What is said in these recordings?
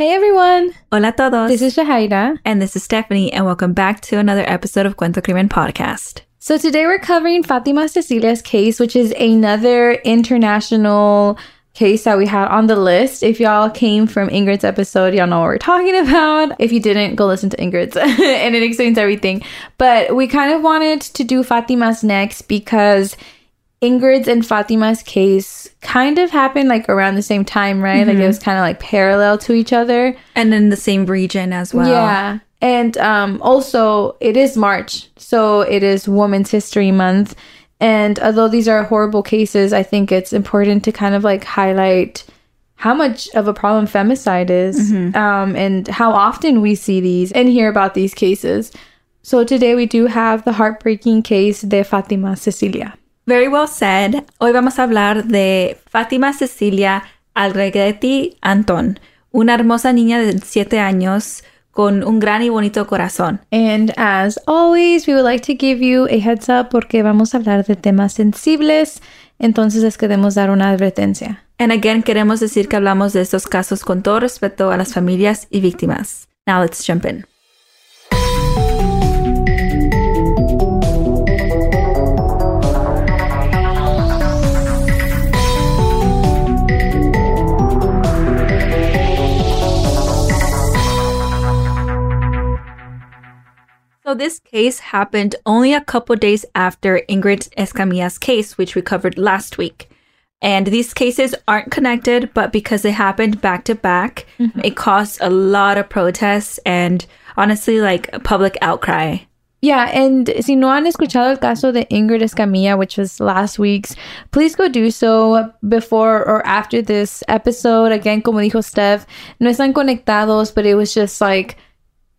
Hey everyone! Hola todos. This is Shahaira. and this is Stephanie, and welcome back to another episode of Cuento Crimen Podcast. So today we're covering Fatima Cecilia's case, which is another international case that we had on the list. If y'all came from Ingrid's episode, y'all know what we're talking about. If you didn't, go listen to Ingrid's and it explains everything. But we kind of wanted to do Fatima's next because Ingrid's and Fatima's case kind of happened like around the same time, right? Like it was kind of like parallel to each other. And in the same region as well. Yeah. And um, also, it is March, so it is Women's History Month. And although these are horrible cases, I think it's important to kind of like highlight how much of a problem femicide is um, and how often we see these and hear about these cases. So today we do have the heartbreaking case de Fatima Cecilia. Very well said. Hoy vamos a hablar de Fátima Cecilia Alregretti Anton, una hermosa niña de 7 años con un gran y bonito corazón. And as always, we would like to give you a heads up porque vamos a hablar de temas sensibles. Entonces les queremos dar una advertencia. And again, queremos decir que hablamos de estos casos con todo respeto a las familias y víctimas. Now let's jump in. So this case happened only a couple days after Ingrid Escamilla's case, which we covered last week. And these cases aren't connected, but because they happened back to back, mm-hmm. it caused a lot of protests and honestly, like a public outcry. Yeah, and si no han escuchado el caso de Ingrid Escamilla, which was last week's, please go do so before or after this episode. Again, como dijo Steph, no están conectados, but it was just like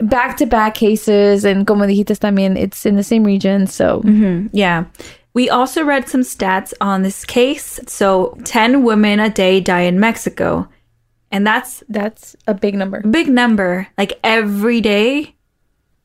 back to back cases. And como dijiste también, it's in the same region. So, mm-hmm. Yeah. We also read some stats on this case. So 10 women a day die in Mexico. And that's that's a big number. big number. Like every day.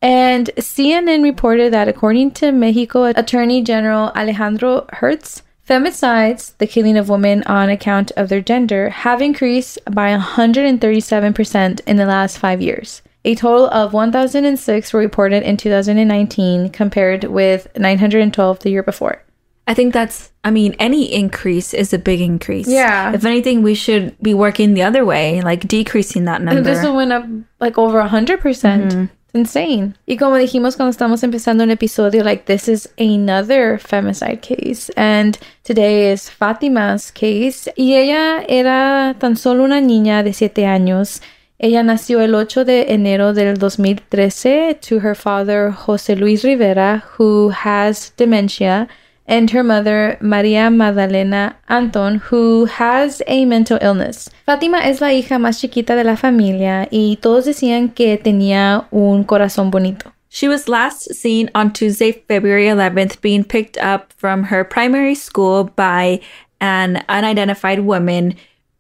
And CNN reported that according to Mexico Attorney General Alejandro Gertz, femicides, the killing of women on account of their gender, have increased by 137% in the last five years. A total of 1,006 were reported in 2019, compared with 912 the year before. I think that's, I mean, any increase is a big increase. Yeah. If anything, we should be working the other way, like decreasing that number. This one went up like over 100%. percent mm-hmm. It's insane. Y como dijimos cuando estamos empezando un episodio, like this is another femicide case. And today is Fatima's case. Y ella era tan solo una niña de siete años. Ella nació el 8 de enero del 2013 to her father, Jose Luis Rivera, who has dementia, and her mother, Maria Magdalena Anton, who has a mental illness. Fátima es la hija más chiquita de la familia y todos decían que tenía un corazón bonito. She was last seen on Tuesday, February 11th, being picked up from her primary school by an unidentified woman.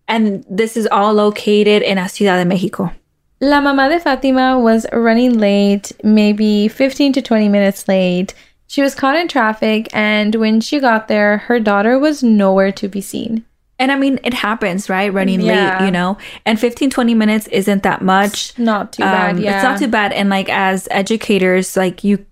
And this is all located in a Ciudad de Mexico. La mamá de Fátima was running late, maybe 15 to 20 minutes late. She was caught in traffic, and when she got there, her daughter was nowhere to be seen. And I mean, it happens, right? Running Yeah. late, you know? And 15, 20 minutes isn't that much. Not too bad, Um, yeah. It's not too bad. And like, as educators, like, you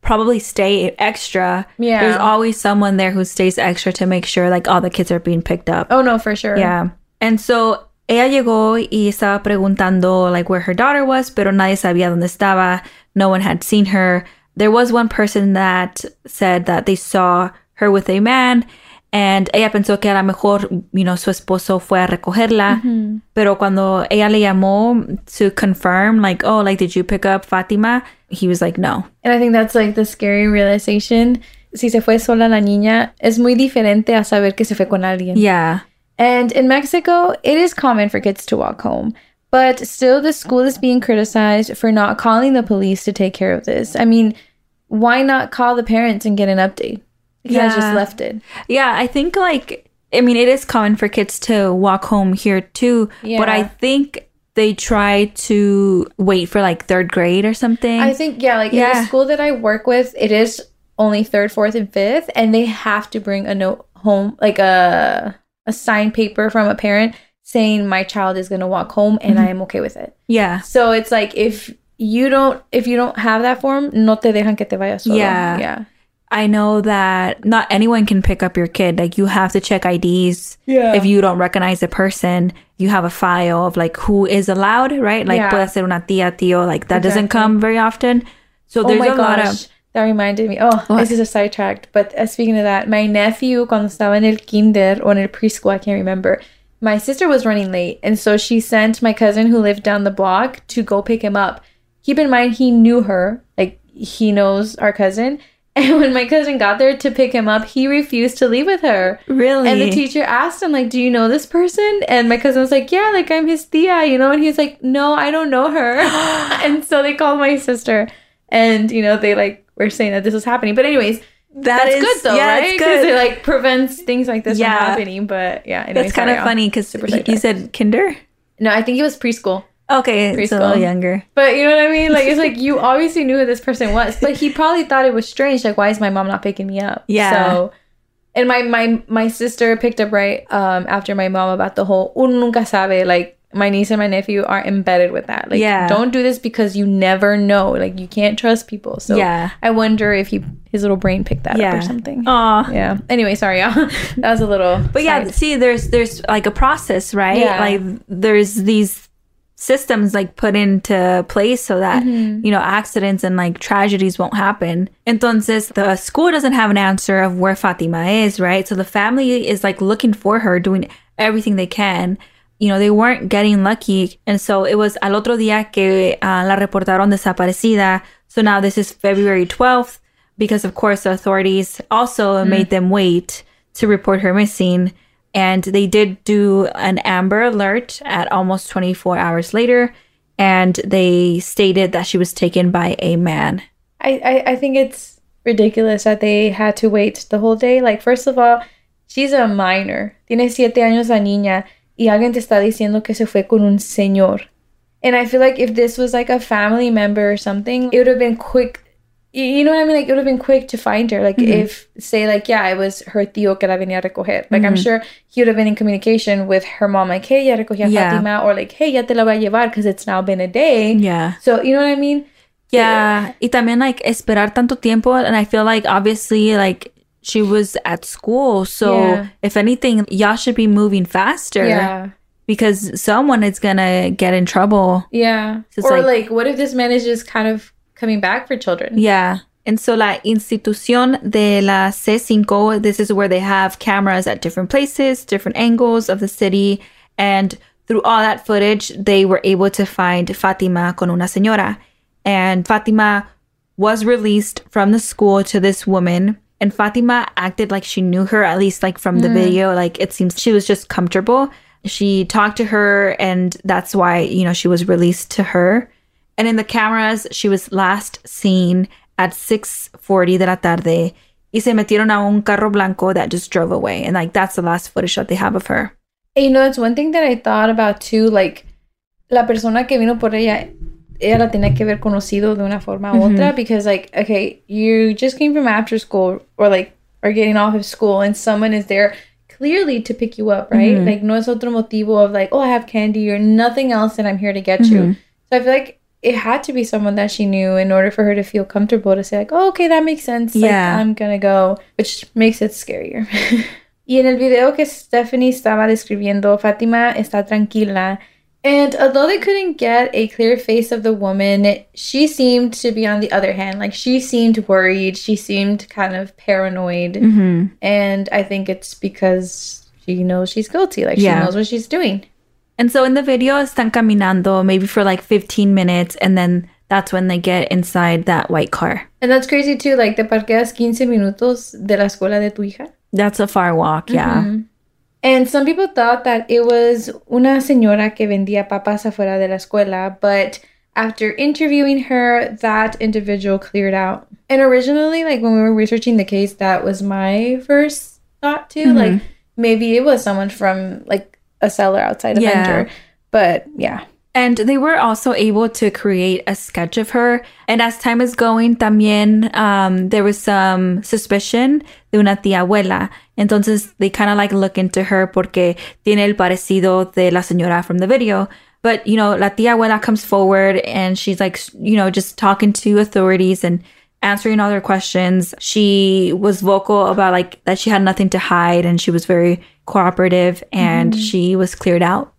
probably stay extra. Yeah. There's always someone there who stays extra to make sure, like, all the kids are being picked up. Oh, no, for sure. Yeah. And so ella llegó y estaba preguntando like where her daughter was, pero nadie sabía dónde estaba. No one had seen her. There was one person that said that they saw her with a man and ella pensó que a lo mejor, you know, su esposo fue a recogerla. Mm-hmm. Pero cuando ella le llamó to confirm like, "Oh, like did you pick up Fatima?" He was like, "No." And I think that's like the scary realization. Si se fue sola la niña, es muy diferente a saber que se fue con alguien. Yeah. And in Mexico, it is common for kids to walk home. But still, the school is being criticized for not calling the police to take care of this. I mean, why not call the parents and get an update? Yeah, guys just left it. Yeah, I think like I mean it is common for kids to walk home here too, yeah. but I think they try to wait for like third grade or something. I think, yeah, like in Yeah. the school that I work with, it is only third, fourth, and fifth, and they have to bring a note home, like a a signed paper from a parent saying my child is going to walk home and mm-hmm. I am okay with it. Yeah. So it's like if you don't if you don't have that form, no te dejan que te vayas solo. Yeah. Yeah. I know that not anyone can pick up your kid. Like you have to check IDs. Yeah. If you don't recognize the person, you have a file of like who is allowed, right? Like Yeah. puede ser una tía, tío. Like that doesn't come very often. So oh there's oh a lot of that reminded me. Oh, What? this is a sidetracked. But uh, speaking of that, my nephew, cuando estaba en el kinder or en el preschool, I can't remember. My sister was running late, and so she sent my cousin who lived down the block to go pick him up. Keep in mind, he knew her, like he knows our cousin. And when my cousin got there to pick him up, he refused to leave with her. really. And the teacher asked him, like, do you know this person? And my cousin was like, yeah, like I'm his tia, you know? And he's like, no, I don't know her. and so they called my sister and, you know, they like were saying that this was happening. But anyways, That that's is- good though, yeah, right? Because it like prevents things like this Yeah. from happening. But yeah, anyway, That's kind of funny because super you said kinder. No, I think it was preschool. Okay, it's a little Preschool. younger. But you know what I mean? Like it's like you obviously knew who this person was, but he probably thought it was strange. Like, why is my mom not picking me up? Yeah. So, and my my my sister picked up right um after my mom about the whole uno nunca sabe. Like my niece and my nephew are embedded with that. Like, Yeah. don't do this because you never know. Like you can't trust people. So Yeah. I wonder if he his little brain picked that up or something. Aw. Yeah. Anyway, sorry, y'all. that was a little. But yeah, side. see, there's there's like a process, right? Yeah. Like there's these systems like put into place so that Mm-hmm. you know accidents and like tragedies won't happen. Entonces, the school doesn't have an answer of where Fatima is, right? So the family is like looking for her, doing everything they can. You know, they weren't getting lucky, and so it was al otro día que uh, la reportaron desaparecida. So now this is February twelfth because of course the authorities also made them wait to report her missing and they did do an amber alert at almost 24 hours later and they stated that she was taken by a man I, I I think it's ridiculous that they had to wait the whole day. Like, first of all, she's a minor. Tiene siete años la niña y alguien te está diciendo que se fue con un señor. And I feel like if this was like a family member or something, it would have been quick. You know what I mean? Like, it would have been quick to find her. Like, mm-hmm. if, say, like, yeah, it was her tío que la venía a recoger. Like, I'm mm-hmm. sure he would have been in communication with her mom, like, hey, ya recogí a Yeah. Fatima, or like, hey, ya te la voy a llevar because it's now been a day. yeah So, you know what I mean? yeah y también like esperar tanto tiempo and i feel like obviously like she was at school so Yeah. if anything y'all should be moving faster Yeah. because someone is gonna get in trouble Yeah. So or like- like, what if this man is just kind of coming back for children? Yeah. And so la institución de la C5, this is where they have cameras at different places, different angles of the city. And through all that footage, they were able to find Fatima con una señora. And Fatima was released from the school to this woman. And Fatima acted like she knew her, at least like from the mm. video. Like it seems she was just comfortable. She talked to her, and that's why, you know, she was released to her. And in the cameras, she was last seen at 6:40 de la tarde y se metieron a un carro blanco that just drove away. And like that's the last footage that they have of her. And, you know, it's one thing that I thought about too, like, la persona que vino por ella, ella la tenía que haber conocido de una forma u otra, because, like, okay, you just came from after school or, like, are getting off of school and someone is there clearly to pick you up, right? Like, no es otro motivo of, like, oh, I have candy or nothing else and I'm here to get you. So I feel like it had to be someone that she knew in order for her to feel comfortable to say, like, oh, okay, that makes sense. Like, Yeah. I'm gonna go, which makes it scarier. y en el video que Stephanie estaba describiendo, Fatima está tranquila. And although they couldn't get a clear face of the woman, she seemed to be on the other hand. Like, she seemed worried. She seemed kind of paranoid. Mm-hmm. And I think it's because she knows she's guilty. Like, Yeah. she knows what she's doing. And so in the video, están caminando maybe for like 15 minutes, and then that's when they get inside that white car. And that's crazy too. Like, te parqueas 15 minutos de la escuela de tu hija. That's a far walk, yeah. And some people thought that it was una señora que vendía papas afuera de la escuela, but after interviewing her, that individual cleared out. And originally, like when we were researching the case, that was my first thought too. Mm-hmm. Like maybe it was someone from like a seller outside of Yeah. vendor. But yeah. And they were also able to create a sketch of her. And as time is going, también um, there was some suspicion de una tía abuela. Entonces they kind of like look into her porque tiene el parecido de la señora from the video. But, you know, la tía abuela comes forward and she's like, you know, just talking to authorities and answering all their questions. She was vocal about like that she had nothing to hide and she was very cooperative and she was cleared out.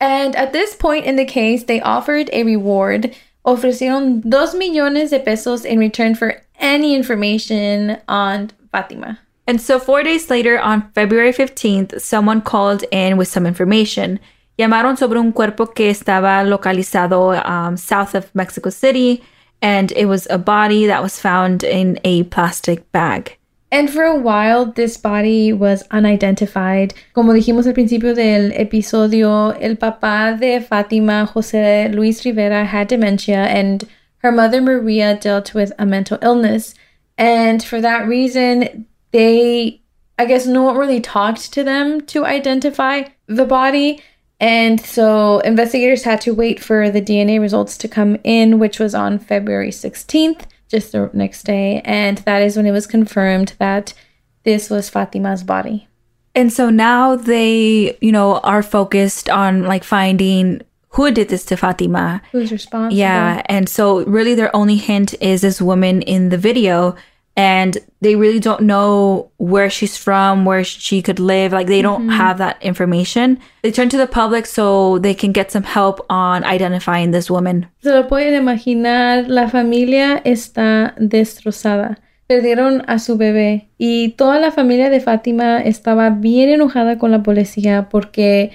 And at this point in the case, they offered a reward. Ofrecieron dos millones de pesos in return for any information on Fatima. And so, four days later, on February 15th, someone called in with some information. Llamaron sobre un cuerpo que estaba localizado um, south of Mexico City, and it was a body that was found in a plastic bag. And for a while, this body was unidentified. Como dijimos al principio del episodio, el papá de Fatima, Jose Luis Rivera, had dementia, and her mother, Maria, dealt with a mental illness. And for that reason, they, I guess, no one really talked to them to identify the body. And so investigators had to wait for the DNA results to come in, which was on February 16th, just the next day. And that is when it was confirmed that this was Fatima's body. And so now they, you know, are focused on like finding who did this to Fatima. Who's responsible? Yeah. And so really their only hint is this woman in the video. And they really don't know where she's from, where she could live. Like they don't mm-hmm. have that information. They turn to the public so they can get some help on identifying this woman. Se lo pueden imaginar, la familia está destrozada. Perdieron a su bebé y toda la familia de Fátima estaba bien enojada con la policía porque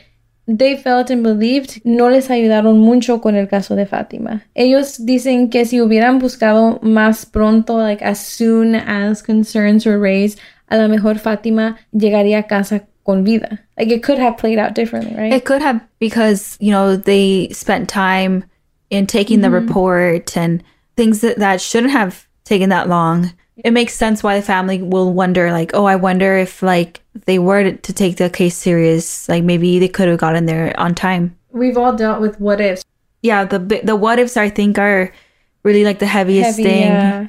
they felt and believed no les ayudaron mucho con el caso de Fátima. Ellos dicen que si hubieran buscado más pronto, like as soon as concerns were raised, a lo mejor Fátima llegaría a casa con vida. Like it could have played out differently, right? It could have because, you know, they spent time in taking the mm-hmm. report and things that, that shouldn't have taken that long. It makes sense why the family will wonder, like, oh, I wonder if, like, they were to, take the case serious, like, maybe they could have gotten there on time. We've all dealt with what ifs. Yeah, the the what ifs I think are really like the heaviest Heavy, thing. yeah.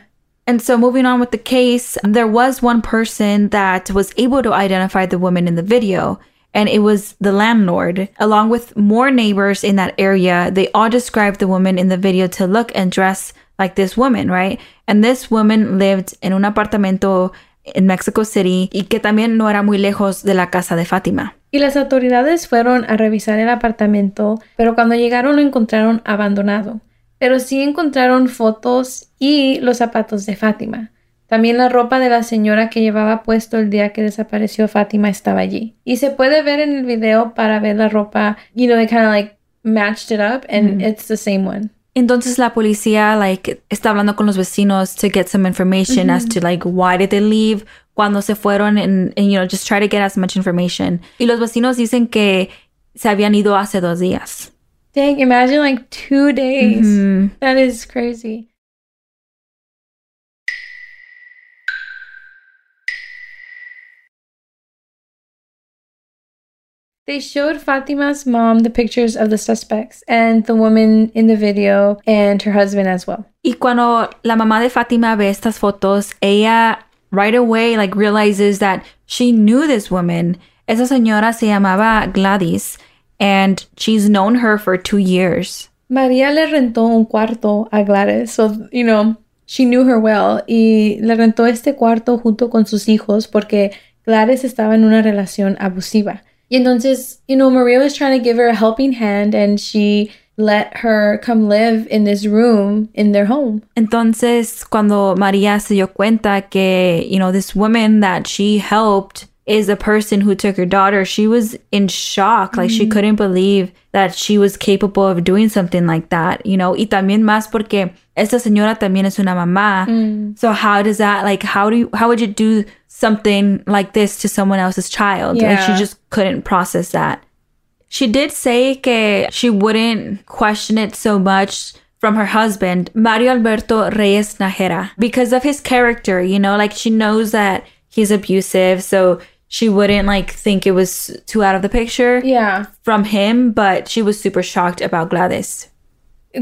And so moving on with the case, there was one person that was able to identify the woman in the video, and it was the landlord. Along with more neighbors in that area, they all described the woman in the video to look and dress like this woman, right? And this woman lived in un apartamento in Mexico City y que también no era muy lejos de la casa de Fátima. Y las autoridades fueron a revisar el apartamento, pero cuando llegaron lo encontraron abandonado. Pero sí encontraron fotos y los zapatos de Fátima. También la ropa de la señora que llevaba puesto el día que desapareció Fátima estaba allí. Y se puede ver en el video para ver la ropa, you know, they kind of like matched it up and it's the same one. Entonces la policía like está hablando con los vecinos to get some information as to like why did they leave, cuándo se fueron and, and you know just try to get as much information. Y los vecinos dicen que se habían ido hace dos días. Dang, imagine like two days. That is crazy. They showed Fatima's mom the pictures of the suspects and the woman in the video and her husband as well. Y cuando la mamá de Fátima ve estas fotos, ella right away like realizes that she knew this woman. Esa señora se llamaba Gladys and she's known her for two years. María le rentó un cuarto a Gladys, so, you know, she knew her well, y le rentó este cuarto junto con sus hijos porque Gladys estaba en una relación abusiva. Y entonces, you know, Maria was trying to give her a helping hand and she let her come live in this room in their home. Entonces, cuando María se dio cuenta que, you know, this woman that she helped is the person who took her daughter, she was in shock. Like, she mm-hmm. couldn't believe that she was capable of doing something like that, you know. Y también más porque esta señora también es una mamá. Mm. So, how does that, like, how do you, how would you do something like this to someone else's child? Like, she just couldn't process that. She did say que she wouldn't question it so much from her husband, Mario Alberto Reyes Najera, because of his character, you know, like she knows that he's abusive. So she wouldn't like think it was too out of the picture Yeah. from him, but she was super shocked about Gladys.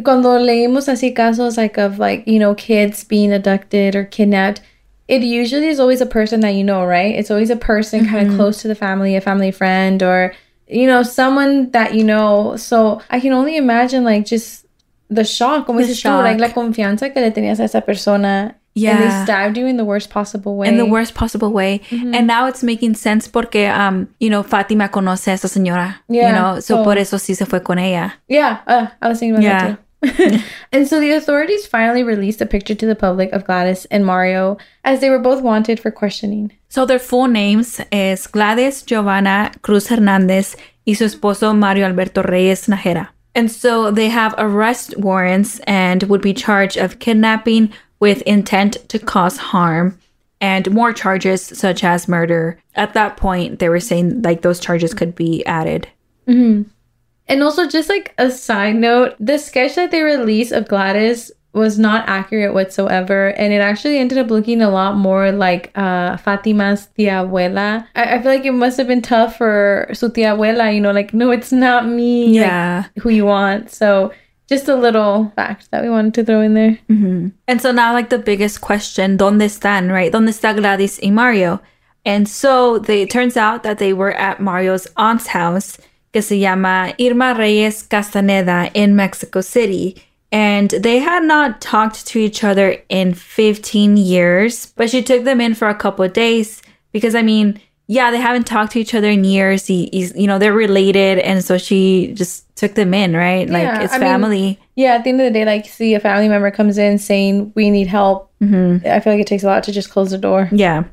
Cuando leímos así casos like of like, you know, kids being abducted or kidnapped, it usually is always a person that you know, right? It's always a person kind of mm-hmm. close to the family, a family friend, or, you know, someone that you know. So I can only imagine like just the shock, como The dices tú, like la confianza que le tenías a esa persona. And Yeah. they stabbed you in the worst possible way. in the worst possible way. And now it's making sense porque, um, you know, Fatima conoce a esa señora. You Yeah, know, so, so- por eso sí se fue con ella. Yeah, uh, I was thinking about Yeah. that too. and so the authorities finally released a picture to the public of Gladys and Mario as they were both wanted for questioning. So their full names is Gladys Giovanna Cruz Hernandez y su esposo Mario Alberto Reyes Najera. And so they have arrest warrants and would be charged of kidnapping with intent to cause harm and more charges such as murder. At that point, they were saying like those charges could be added. And also, just like a side note, the sketch that they released of Gladys was not accurate whatsoever, and it actually ended up looking a lot more like uh, Fatima's tia abuela. I, I feel like it must have been tough for su tia abuela, you know, like, no, it's not me, like, Yeah. who you want. So, just a little fact that we wanted to throw in there. Mm-hmm. And so now, like the biggest question, ¿dónde están? Right? ¿Dónde está Gladys y Mario? And so they, it turns out that they were at Mario's aunt's house, que se llama Irma Reyes Castaneda in Mexico City. And they had not talked to each other in 15 years, but she took them in for a couple of days because, I mean, yeah, they haven't talked to each other in years. He, he's, you know, they're related. And so she just took them in, right? Like Yeah, it's I mean- family. Yeah, at the end of the day, like, see a family member comes in saying, we need help. Mm-hmm. I feel like it takes a lot to just close the door. yeah.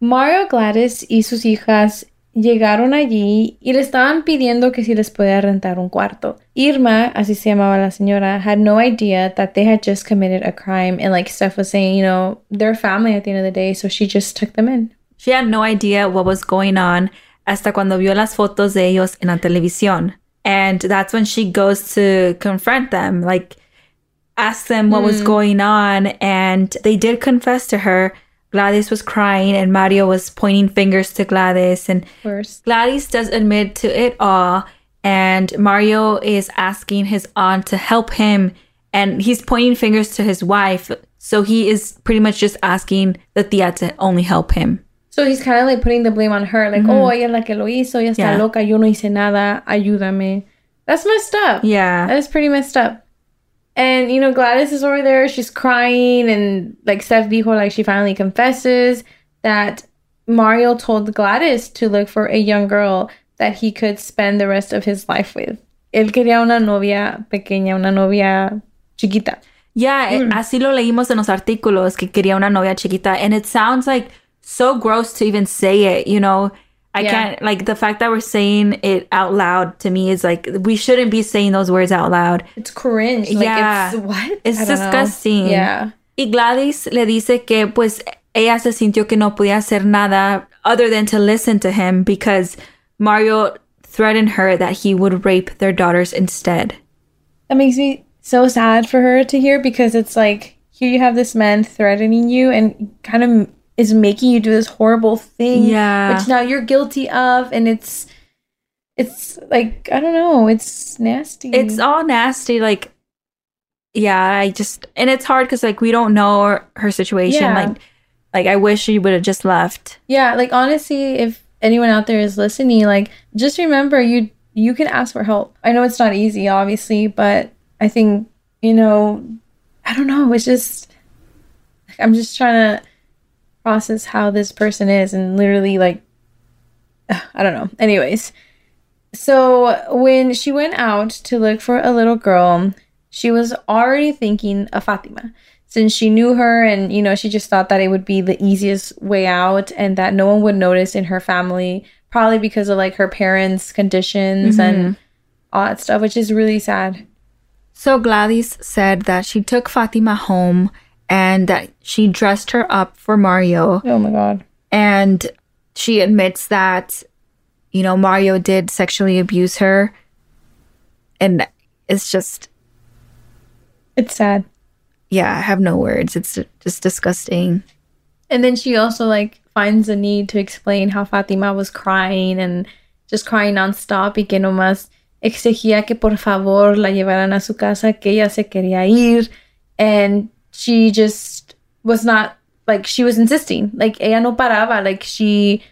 Mario, Gladys y sus hijas llegaron allí y le estaban pidiendo que si les podía rentar un cuarto. Irma, así se llamaba la señora, had no idea that they had just committed a crime and like Steph was saying, you know, they're family at the end of the day, so she just took them in. She had no idea what was going on hasta cuando vio las fotos de ellos en la televisión. And that's when she goes to confront them, like ask them what was mm. going on. And they did confess to her. Gladys was crying and Mario was pointing fingers to Gladys. And First. Gladys does admit to it all. And Mario is asking his aunt to help him. And he's pointing fingers to his wife. So he is pretty much just asking the tia to only help him. So he's kind of like putting the blame on her, like, oh, ella la que lo hizo, ella está Yeah. loca, yo no hice nada, ayúdame. That's messed up. Yeah. That is pretty messed up. And you know, Gladys is over there, she's crying, and like Steph dijo, like she finally confesses that Mario told Gladys to look for a young girl that he could spend the rest of his life with. Él quería una novia pequeña, una novia chiquita. Yeah, eh, así lo leímos en los artículos que quería una novia chiquita. And it sounds like so gross to even say it, you know? I Yeah. can't, like, the fact that we're saying it out loud to me is like, we shouldn't be saying those words out loud. It's cringe. Like, Yeah. It's what? It's don't know. disgusting. Yeah. Y Gladys le dice que, pues, ella se sintió que no podía hacer nada other than to listen to him because Mario threatened her that he would rape their daughters instead. That makes me so sad for her to hear because it's like here you have this man threatening you and kind of is making you do this horrible thing Yeah. which now you're guilty of and it's it's like I don't know it's nasty it's all nasty like yeah i just and it's hard because like we don't know her, her situation Yeah. like like i wish she would have just left yeah like honestly if anyone out there is listening like just remember you you can ask for help I know it's not easy obviously but I think you know I don't know it's just I'm just trying to process how this person is and literally like I don't know. Anyways, so when she went out to look for a little girl, she was already thinking of Fatima. Since she knew her and you know she just thought that it would be the easiest way out and that no one would notice in her family probably because of like her parents conditions mm-hmm. and all that stuff which is really sad. So gladys said that she took fatima home and that she dressed her up for mario. Oh my god. And she admits that you know mario did sexually abuse her. And it's just it's sad. yeah i have no words. It's just disgusting. And then she also like finds the need to explain how Fatima was crying and just crying nonstop. Y que nomás exigía que por favor la llevaran a su casa, que ella se quería ir. And she just was not, like, she was insisting. Like, ella no paraba. Like, she,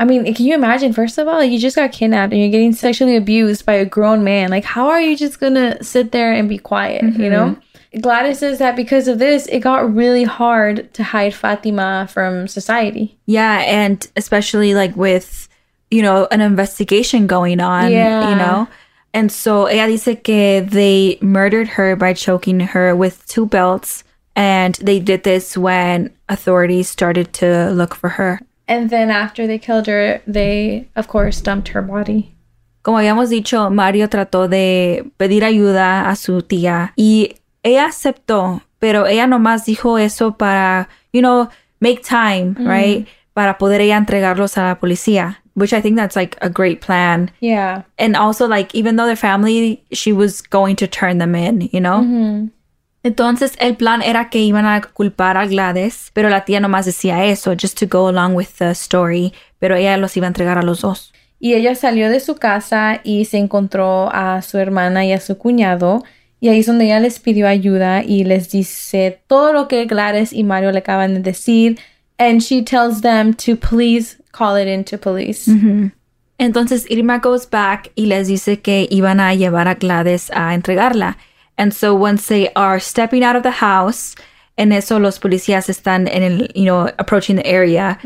I mean, can you imagine, first of all, you just got kidnapped and you're getting sexually abused by a grown man. Like, how are you just gonna sit there and be quiet, you know? Mm-hmm. Gladys says that because of this, it got really hard to hide Fatima from society. Yeah, and especially like with, you know, an investigation going on, Yeah. you know? And so ella dice que they murdered her by choking her with two belts. And they did this when authorities started to look for her. And then after they killed her, they, of course, dumped her body. Como habíamos dicho, Mario trató de pedir ayuda a su tía y ella aceptó, pero ella nomás dijo eso para, you know, make time, mm. right? Para poder ella entregarlos a la policía, which I think that's like a great plan. Yeah. And also, like, even though they're family, she was going to turn them in, you know? Mm-hmm. Entonces, el plan era que iban a culpar a Gladys, pero la tía nomás decía eso, just to go along with the story, pero ella los iba a entregar a los dos. Y ella salió de su casa y se encontró a su hermana y a su cuñado. Y ahí es donde ella les pidió ayuda y les dice todo lo que Gladys y Mario le acaban de decir. And she tells them to please call it into police. Entonces Irma goes back y les dice que iban a llevar a Gladys a entregarla. And so once they are stepping out of the house, and eso los policías están en el, you know, approaching the area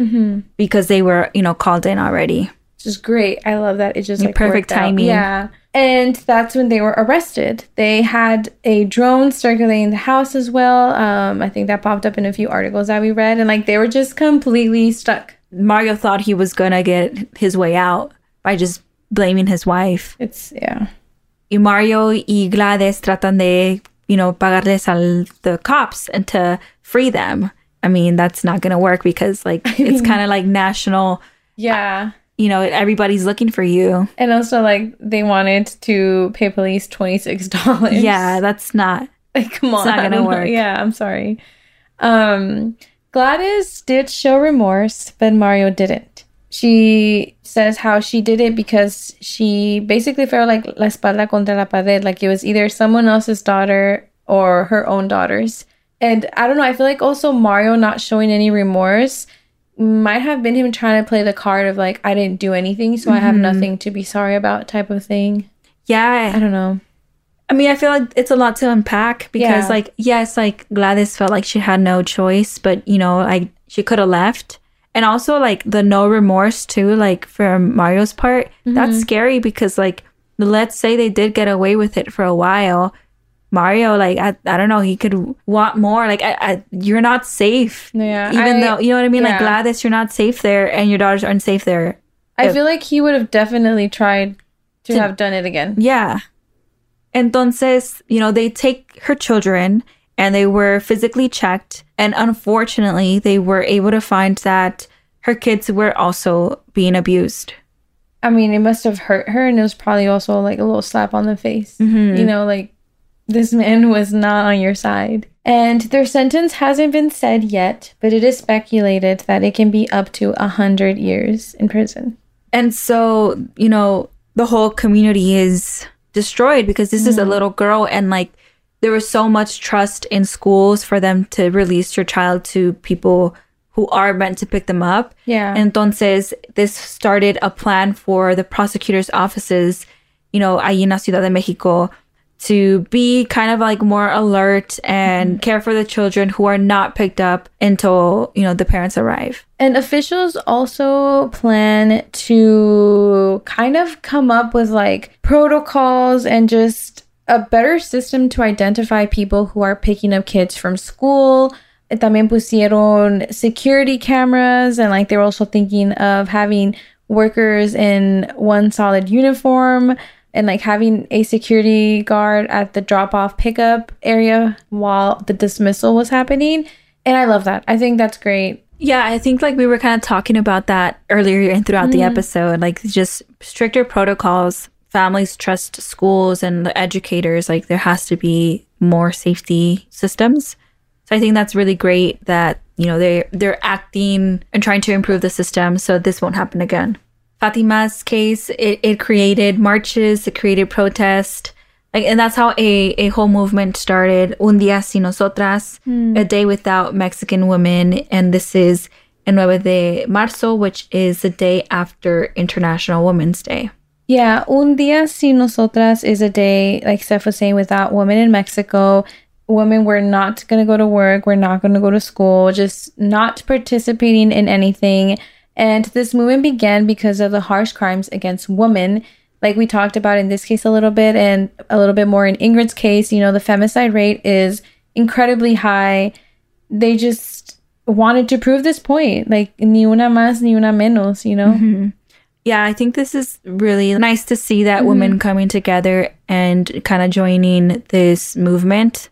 because they were, you know, called in already. Which is great. I love that. It just like perfect worked out. timing. Yeah. And that's when they were arrested. They had a drone circulating the house as well. Um, I think that popped up in a few articles that we read, and like they were just completely stuck. Mario thought he was gonna get his way out by just blaming his wife. It's yeah. Y Mario y Gladys tratan de, you know, pagarles al the cops and to free them. I mean, that's not gonna work because like it's kind of like national. Yeah. You know, everybody's looking for you. And also, like, they wanted to pay police $26. Yeah, that's not. Like, come on. not gonna work. Yeah, I'm sorry. Um, Gladys did show remorse, but Mario didn't. She says how she did it because she basically felt like la espalda contra la pared, like it was either someone else's daughter or her own daughter's. And I don't know, I feel like also Mario not showing any remorse might have been him trying to play the card of like, I didn't do anything, so I have mm-hmm. nothing to be sorry about type of thing. Yeah. I don't know. I mean, I feel like it's a lot to unpack because, Yeah. like, yes, like Gladys felt like she had no choice, but you know, like she could have left. And also, like, the no remorse, too, like, for Mario's part, that's mm-hmm. scary because, like, let's say they did get away with it for a while. Mario, like, I, I don't know, he could want more. Like, I, I, you're not safe. Yeah, Even I- though, you know what I mean? Like. Gladys, you're not safe there, and your daughters aren't safe there. I feel like he would have definitely tried to, To- have done it again. Yeah. Entonces, you know, they take her children and they were physically checked. And unfortunately, they were able to find that her kids were also being abused. I mean, it must have hurt her, and it was probably also like a little slap on the face. Mm-hmm. You know, like this man was not on your side. And their sentence hasn't been said yet, but it is speculated that it can be up to a hundred years in prison. And so, you know, the whole community is destroyed because this is a mm-hmm. little girl and like there was so much trust in schools for them to release your child to people who are meant to pick them up. Yeah. Entonces, this started a plan for the prosecutor's offices, you know, ahí en la Ciudad de Mexico to be kind of like more alert and mm-hmm. care for the children who are not picked up until, you know, the parents arrive. And officials also plan to kind of come up with like protocols and just a better system to identify people who are picking up kids from school. También pusieron security cameras and like they were also thinking of having workers in one solid uniform and like having a security guard at the drop off pickup area while the dismissal was happening. And I love that. I think that's great. Yeah, I think like we were kind of talking about that earlier and throughout the mm-hmm. episode, like just stricter protocols. Families trust schools and the educators. Like there has to be more safety systems. So I think that's really great that you know, they they're acting and trying to improve the system so this won't happen again. Fatima's case, it, it created marches, it created protest. Like, and that's how a, a whole movement started. Un día sin nosotras, hmm. a day without Mexican women. And this is el 9 de marzo, which is the day after International Women's Day. Yeah, Un Día Sin Nosotras is a day, like Steph was saying, without women in Mexico. Women were not going to go to work, we're not going to go to school, just not participating in anything. And this movement began because of the harsh crimes against women, like we talked about in this case a little bit, and a little bit more in Ingrid's case. You know, the femicide rate is incredibly high. They just wanted to prove this point, like ni una más, ni una menos, you know? Mm-hmm. Yeah, I think this is really nice to see that mm-hmm. women coming together and kind of joining this movement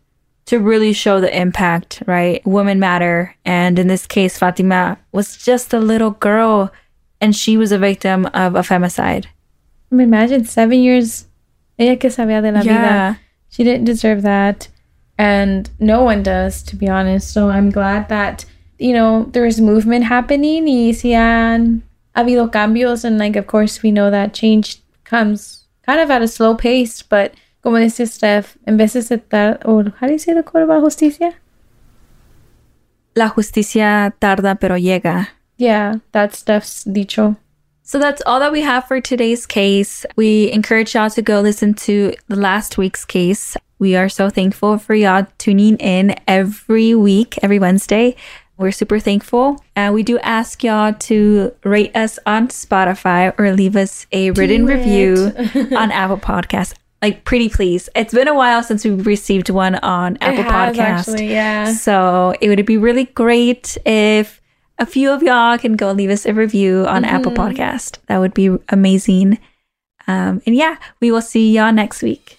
to really show the impact, right? Women matter. And in this case, Fatima was just a little girl and she was a victim of a femicide. I mean, imagine seven years. Ella que sabía de la vida. She didn't deserve that. And no one does, to be honest. So I'm glad that, you know, there's movement happening y si han habido cambios. And, like, of course, we know that change comes kind of at a slow pace. But, como dice Steph, en vez de aceptar, or how do you say the quote about justicia? La justicia tarda pero llega. Yeah, that's Steph's dicho. So that's all that we have for today's case. We encourage y'all to go listen to the last week's case. We are so thankful for y'all tuning in every week, every Wednesday. We're super thankful. And we do ask y'all to rate us on Spotify or leave us a written review on Apple Podcasts. Like, pretty please. It's been a while since we received one on Apple has, Podcasts. actually, yeah. So it would be really great if a few of y'all can go leave us a review on Apple Podcast. That would be amazing. Um, and yeah, we will see y'all next week.